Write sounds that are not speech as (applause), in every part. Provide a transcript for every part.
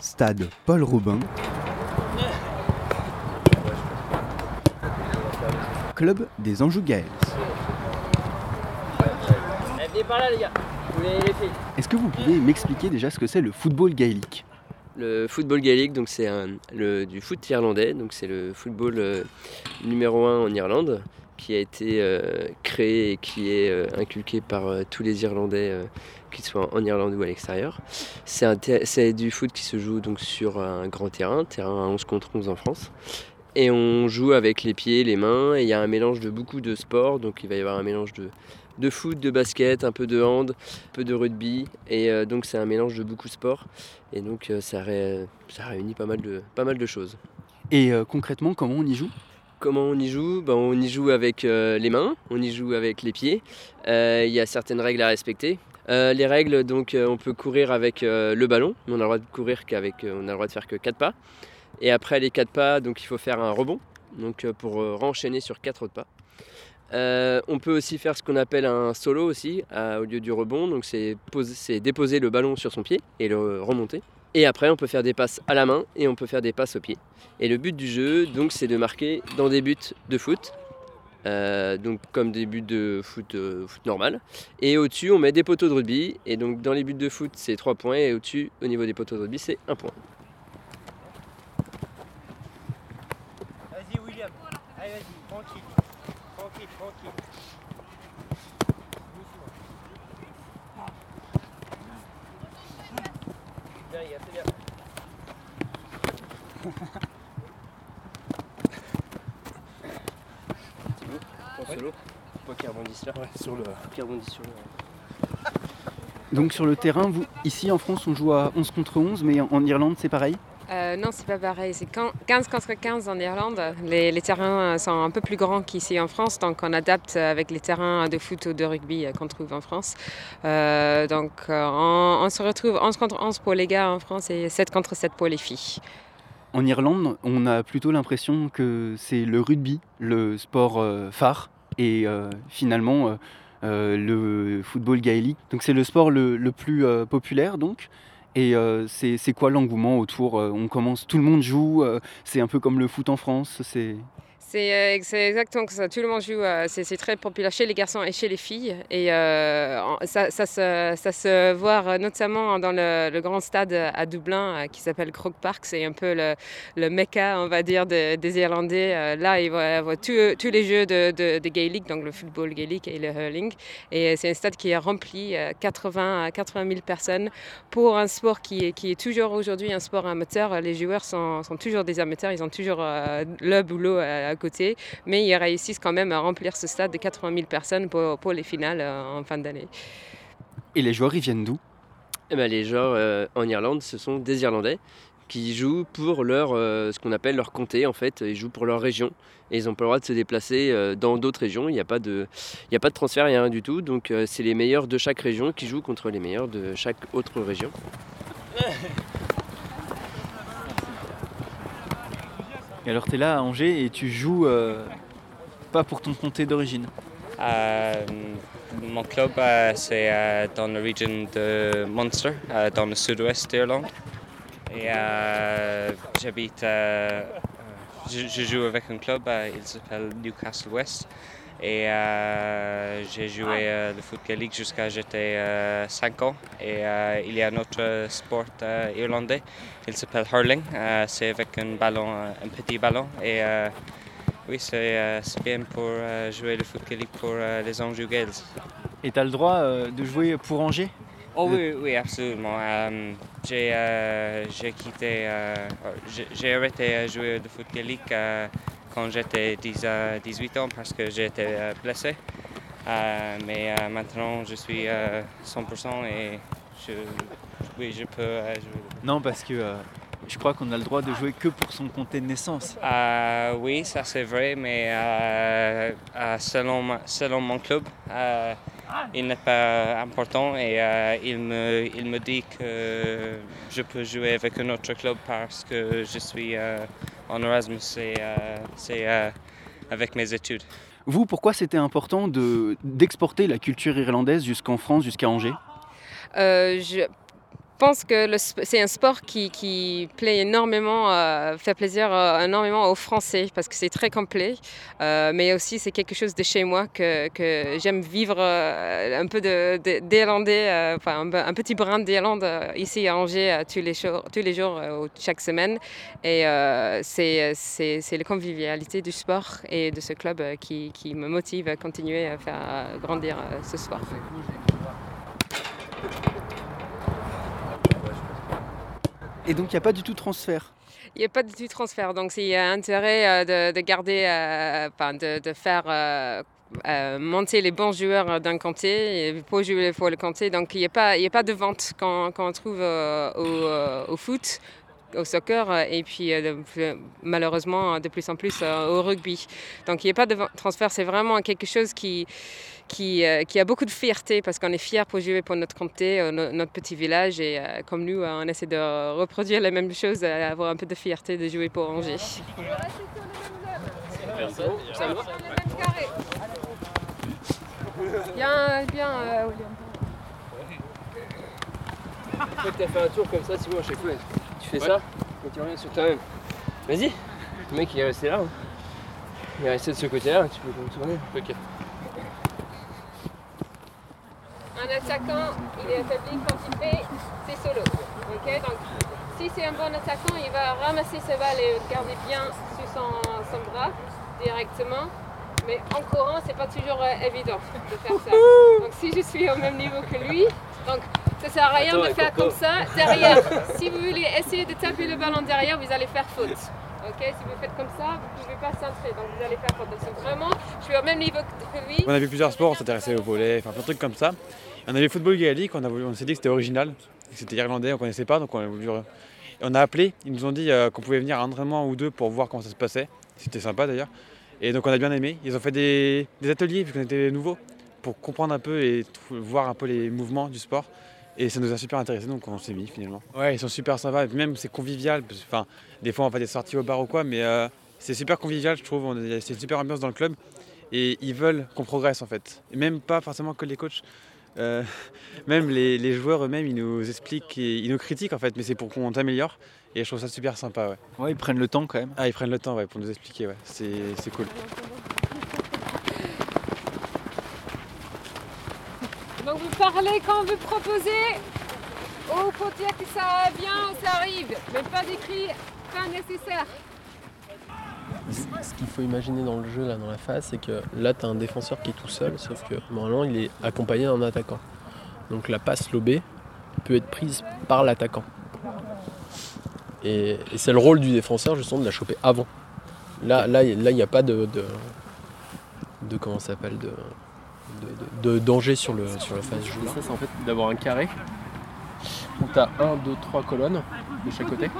Stade Paul Robin. Club des Anjou Gaels. Est-ce que vous pouvez m'expliquer déjà ce que c'est le football gaélique? Le football gaélique, donc c'est du foot irlandais, donc c'est le football euh, numéro un en Irlande, qui a été euh, créé et qui est euh, inculqué par euh, tous les Irlandais, qu'ils soient en Irlande ou à l'extérieur. C'est du foot qui se joue donc sur un grand terrain, terrain à 11 contre 11 en France. Et on joue avec les pieds, les mains, et il y a un mélange de beaucoup de sports, donc il va y avoir un mélange de, de foot, de basket, un peu de hand, un peu de rugby, et donc c'est un mélange de beaucoup de sports. Et donc ça, ça réunit pas mal de, pas mal de choses. Et concrètement, comment on y joue? Comment on y joue? Ben, On y joue avec euh, les mains, on y joue avec les pieds. Euh, Il y a certaines règles à respecter. Euh, les règles, donc on peut courir avec le ballon, mais on a le droit de courir qu'avec, on a le droit de faire que 4 pas. Et après les 4 pas, donc il faut faire un rebond, donc pour renchaîner sur 4 autres pas. On peut aussi faire ce qu'on appelle un solo aussi, au lieu du rebond, donc c'est déposer le ballon sur son pied et le remonter. Et après, on peut faire des passes à la main et on peut faire des passes au pied. Et le but du jeu, donc, c'est de marquer dans des buts de foot, euh, donc comme des buts de foot, euh, foot normal. Et au-dessus, on met des poteaux de rugby. Et donc, dans les buts de foot, c'est 3 points. Et au-dessus, au niveau des poteaux de rugby, c'est 1 point. Vas-y William, allez vas-y, tranquille, tranquille, tranquille. Donc sur le terrain, ici en France, on joue à 11 contre 11, mais en Irlande, c'est pareil? Euh, non, c'est pas pareil. C'est quand- 15 contre 15 en Irlande. Les, terrains euh, sont un peu plus grands qu'ici en France, donc on adapte avec les terrains de foot ou de rugby euh, qu'on trouve en France. Euh, donc on, se retrouve 11 contre 11 pour les gars en France et 7 contre 7 pour les filles. En Irlande, on a plutôt l'impression que c'est le rugby, le sport phare, et finalement le football gaélique. Donc c'est le sport le, plus populaire donc. Et euh, c'est quoi l'engouement autour Euh, On commence, tout le monde joue. euh, c'est un peu comme le foot en France. C'est C'est euh, c'est exactement ça. Tout le monde joue. euh, c'est très populaire chez les garçons et chez les filles. Et euh, ça, ça se, voit notamment dans le, grand stade à Dublin qui s'appelle Croke Park. C'est un peu le, le mecca, on va dire, de- des Irlandais. Là, il va y avoir tous les jeux de, de, gaélique, donc le football gaélique et le hurling. Et c'est un stade qui est rempli, euh, 80 à 80 000 personnes, pour un sport qui est, qui est toujours aujourd'hui un sport amateur. Les joueurs sont, sont toujours des amateurs, ils ont toujours le boulot à côté, mais ils réussissent quand même à remplir ce stade de 80 000 personnes pour, pour les finales euh, en fin d'année. et les joueurs ils viennent d'où? Eh ben, les joueurs euh, en Irlande, ce sont des Irlandais qui jouent pour leur, euh, ce qu'on appelle leur comté en fait. Ils jouent pour leur région et ils n'ont pas le droit de se déplacer euh, dans d'autres régions. Il n'y a, pas de- il n'y a pas de transfert, il n'y a rien du tout. Donc euh, c'est les meilleurs de chaque région qui jouent contre les meilleurs de chaque autre région. (laughs) Alors tu es là à Angers et tu joues euh, pas pour ton comté d'origine. Euh, mon club, euh, c'est euh, dans la région de Munster, dans le sud-ouest d'Irlande. Et j'habite. je, je joue avec un club, il s'appelle Newcastle West. Et euh, j'ai joué euh, le foot gaélique jusqu'à j'étais 5 ans. Et euh, il y a un autre sport euh, irlandais, il s'appelle hurling. Euh, c'est avec un ballon, euh, un petit ballon. Et euh, oui, c'est euh, bien pour euh, jouer le foot gaélique pour euh, les Anjou Gales. Et tu as le droit euh, de jouer pour Angers? Oh oui, oui, absolument. Euh, j'ai euh, j'ai quitté, euh, j'ai- arrêté de jouer de foot gaélique euh, quand j'étais 10, euh, 18 ans parce que j'étais euh, blessé. Euh, mais euh, maintenant, je suis euh, 100% et je, oui, je peux euh, jouer. Non, parce que euh, je crois qu'on a le droit de jouer que pour son comté de naissance. Euh, oui, ça c'est vrai, mais euh, euh, selon, selon mon club, euh, il n'est pas important et euh, il, me, il me dit que je peux jouer avec un autre club parce que je suis euh, en Erasmus et c'est euh, avec mes études. Vous, pourquoi c'était important de- d'exporter la culture irlandaise jusqu'en France, jusqu'à Angers? Euh, je- pense que c'est un sport qui, plaît énormément, euh, fait plaisir euh, énormément aux Français parce que c'est très complet. Euh, mais aussi, c'est quelque chose de chez moi que, j'aime vivre un peu d'Irlandais, enfin un, petit brin d'Irlande ici à Angers tous les jours, tous les jours ou chaque semaine. Et c'est la convivialité du sport et de ce club qui, qui me motive à continuer à faire grandir ce sport. Et donc il n'y a pas du tout de transfert. Il n'y a pas du tout de transfert, donc il y a intérêt euh, de, de garder, euh, de, de faire euh, monter les bons joueurs d'un comté et pour jouer pour le comté. Donc il n'y a, il a pas de vente qu'on qu'on trouve au, au foot, au soccer euh, et puis euh, de plus- malheureusement de plus en plus euh, au rugby. Donc il n'y a pas de transfert, c'est vraiment quelque chose qui, qui, euh, qui a beaucoup de fierté parce qu'on est fiers pour jouer pour notre comté, euh, no- notre petit village et euh, comme nous, euh, on essaie de reproduire la même chose, euh, avoir un peu de fierté de jouer pour Angers. Bien, bien, euh, William. Fois que t'as fait un tour comme ça, fois, tu fais ça et tu reviens sur toi-même. Vas-y Le mec, il est resté là. hein. Il est resté de ce côté-là, tu peux tourner. Ok. Un attaquant, il est établi quand il fait ses solos. Ok, donc si c'est un bon attaquant, il va ramasser sa balle et le garder bien sur son, son bras directement. Mais en courant, c'est pas toujours euh, évident de faire ça. Donc si je suis au même niveau que lui, donc ça sert à rien Attends, de faire comme ça derrière. si vous voulez essayer de taper le ballon derrière, vous allez faire faute. Ok, si vous faites comme ça, vous pouvez pas centrer, donc vous allez faire faute. Donc c'est vraiment, je suis au même niveau que lui. On a vu plusieurs sports, on s'intéressait au volet, enfin plein de trucs comme ça. On avait le football gaélique, on, a voulu- on s'est dit que c'était original, que c'était irlandais, on connaissait pas, donc on a voulu. On a appelé, ils nous ont dit euh, qu'on pouvait venir à un entraînement ou deux pour voir comment ça se passait. C'était sympa d'ailleurs. Et donc on a bien aimé. Ils ont fait des, des ateliers vu qu'on était nouveaux pour comprendre un peu et voir un peu les mouvements du sport. Et ça nous a super intéressé, donc on s'est mis finalement. Ouais, ils sont super sympas, et puis même c'est convivial. parce que, Enfin, des fois on fait des sorties au bar ou quoi, mais euh, c'est super convivial, je trouve. C'est une super ambiance dans le club et ils veulent qu'on progresse en fait. Et même pas forcément que les coachs. euh, (laughs) même les, les joueurs eux-mêmes, ils nous expliquent, et ils nous critiquent en fait, mais c'est pour qu'on s'améliore. Et je trouve ça super sympa, ouais. Ouais, ils prennent le temps quand même. Ah, ils prennent le temps ouais, pour nous expliquer, ouais. C'est c'est cool. Donc vous parlez quand vous proposez au dire que ça vient, ça arrive, mais pas d'écrit, pas nécessaire. Ce qu'il faut imaginer dans le jeu, là, dans la phase, c'est que là, tu as un défenseur qui est tout seul, sauf que normalement, il est accompagné d'un attaquant. Donc la passe lobée peut être prise par l'attaquant. Et, c'est le rôle du défenseur, justement, de la choper avant. Là, il n'y a pas de, de, de- comment s'appelle, de, de, danger sur, le, sur la phase. Ça, c'est en fait d'avoir un carré. Donc tu as 1, 2, 3 colonnes de chaque côté.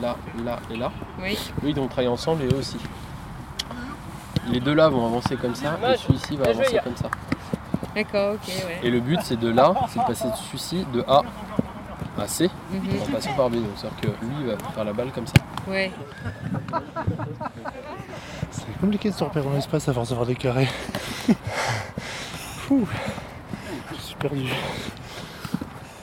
Là, là et là. Oui. Eux, ils vont travailler ensemble et eux aussi. Les deux là vont avancer comme ça et celui-ci va avancer comme ça. D'accord, ok, ouais. Et le but c'est de là, c'est de passer de celui-ci de A à C en passant par B. Donc c'est-à-dire que lui il va faire la balle comme ça. Ouais. C'est compliqué de se repérer dans l'espace à force d'avoir des carrés. (laughs) Fou. Je suis perdu.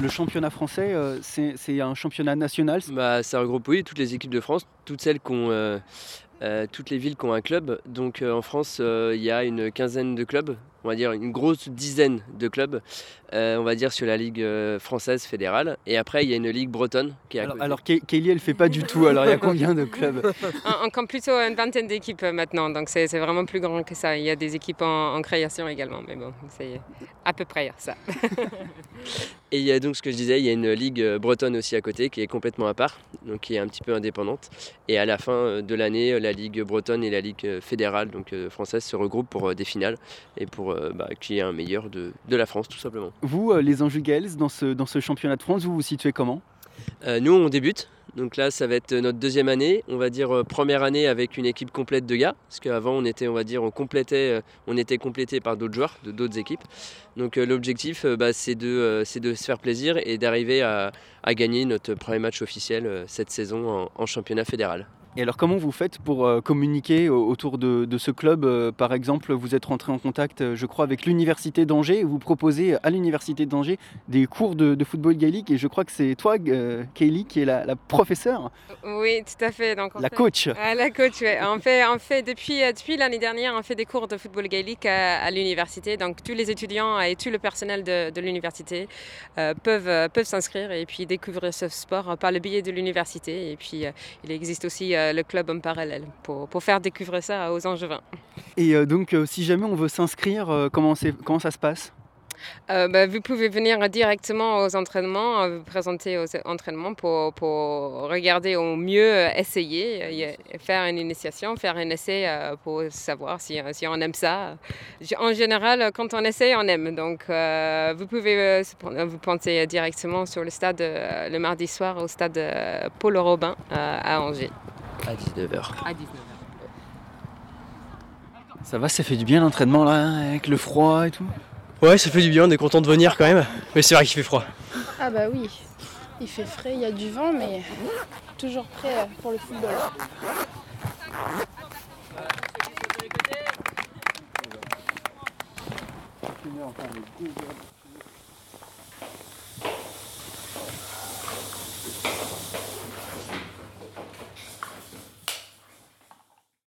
Le championnat français, euh, c'est c'est un championnat national. Bah, ça regroupe oui, toutes les équipes de France, toutes celles qui ont, euh, euh, toutes les villes qui ont un club. Donc euh, en France, euh, il y a une quinzaine de clubs, on va dire une grosse dizaine de clubs, euh, on va dire sur la ligue euh, française fédérale. Et après, il y a une ligue bretonne qui est à Alors, côté. alors Ke- Kelly, elle fait pas du tout. Alors il y a combien de clubs? (laughs) On, on compte plutôt une vingtaine d'équipes maintenant, donc c'est c'est vraiment plus grand que ça. Il y a des équipes en, en création également, mais bon, c'est à peu près ça. (laughs) Et il y a donc ce que je disais, il y a une ligue euh, bretonne aussi à côté qui est complètement à part, donc qui est un petit peu indépendante. Et à la fin euh, de l'année, euh, la ligue bretonne et la ligue fédérale, donc française, se regroupent pour des finales et pour bah, qu'il y ait un meilleur de, de la France, tout simplement. Vous, les Anjou dans ce, dans ce championnat de France, vous vous situez comment? Euh, nous, on débute. Donc là, ça va être notre deuxième année. On va dire euh, première année avec une équipe complète de gars, parce qu'avant, on était, on va dire, on euh, était complété par d'autres joueurs de d'autres équipes. Donc l'objectif, bah, c'est de, se faire plaisir et d'arriver à, gagner notre premier match officiel cette saison en championnat fédéral. Et alors comment vous faites pour euh, communiquer au- autour de, de ce club Euh, Par exemple, vous êtes rentré en contact, euh, je crois, avec l'Université d'Angers vous proposez à l'Université d'Angers des cours de, de football gaélique et je crois que c'est toi, euh, Kaylee, qui est la, la professeure, Oui, tout à fait. Donc, on la fait- coach. Ah, la coach, ouais. On fait, on fait depuis, depuis l'année dernière, on fait des cours de football gaélique à, à l'université. Donc tous les étudiants et tout le personnel de, de l'université peuvent, peuvent s'inscrire et puis découvrir ce sport par le biais de l'université. Et puis il existe aussi le club en parallèle pour, pour faire découvrir ça aux Angevins. Et euh, donc, euh, si jamais on veut s'inscrire, euh, comment, comment ça se passe? Euh, bah, vous pouvez venir directement aux entraînements, euh, vous présenter aux entraînements pour, pour regarder au mieux, euh, essayer, euh, faire une initiation, faire un essai euh, pour savoir si, euh, si on aime ça. En général, euh, quand on essaye, on aime. Donc, euh, vous pouvez euh, vous pointer directement sur le stade euh, le mardi soir au stade euh, Paul Robin euh, à Angers. À 19h. À 19h. Ça va, ça fait du bien l'entraînement là, avec le froid et tout? Ouais, ça fait du bien, on est content de venir quand même. Mais c'est vrai qu'il fait froid. Ah bah oui, il fait frais, il y a du vent, mais toujours prêt pour le football. Enfin,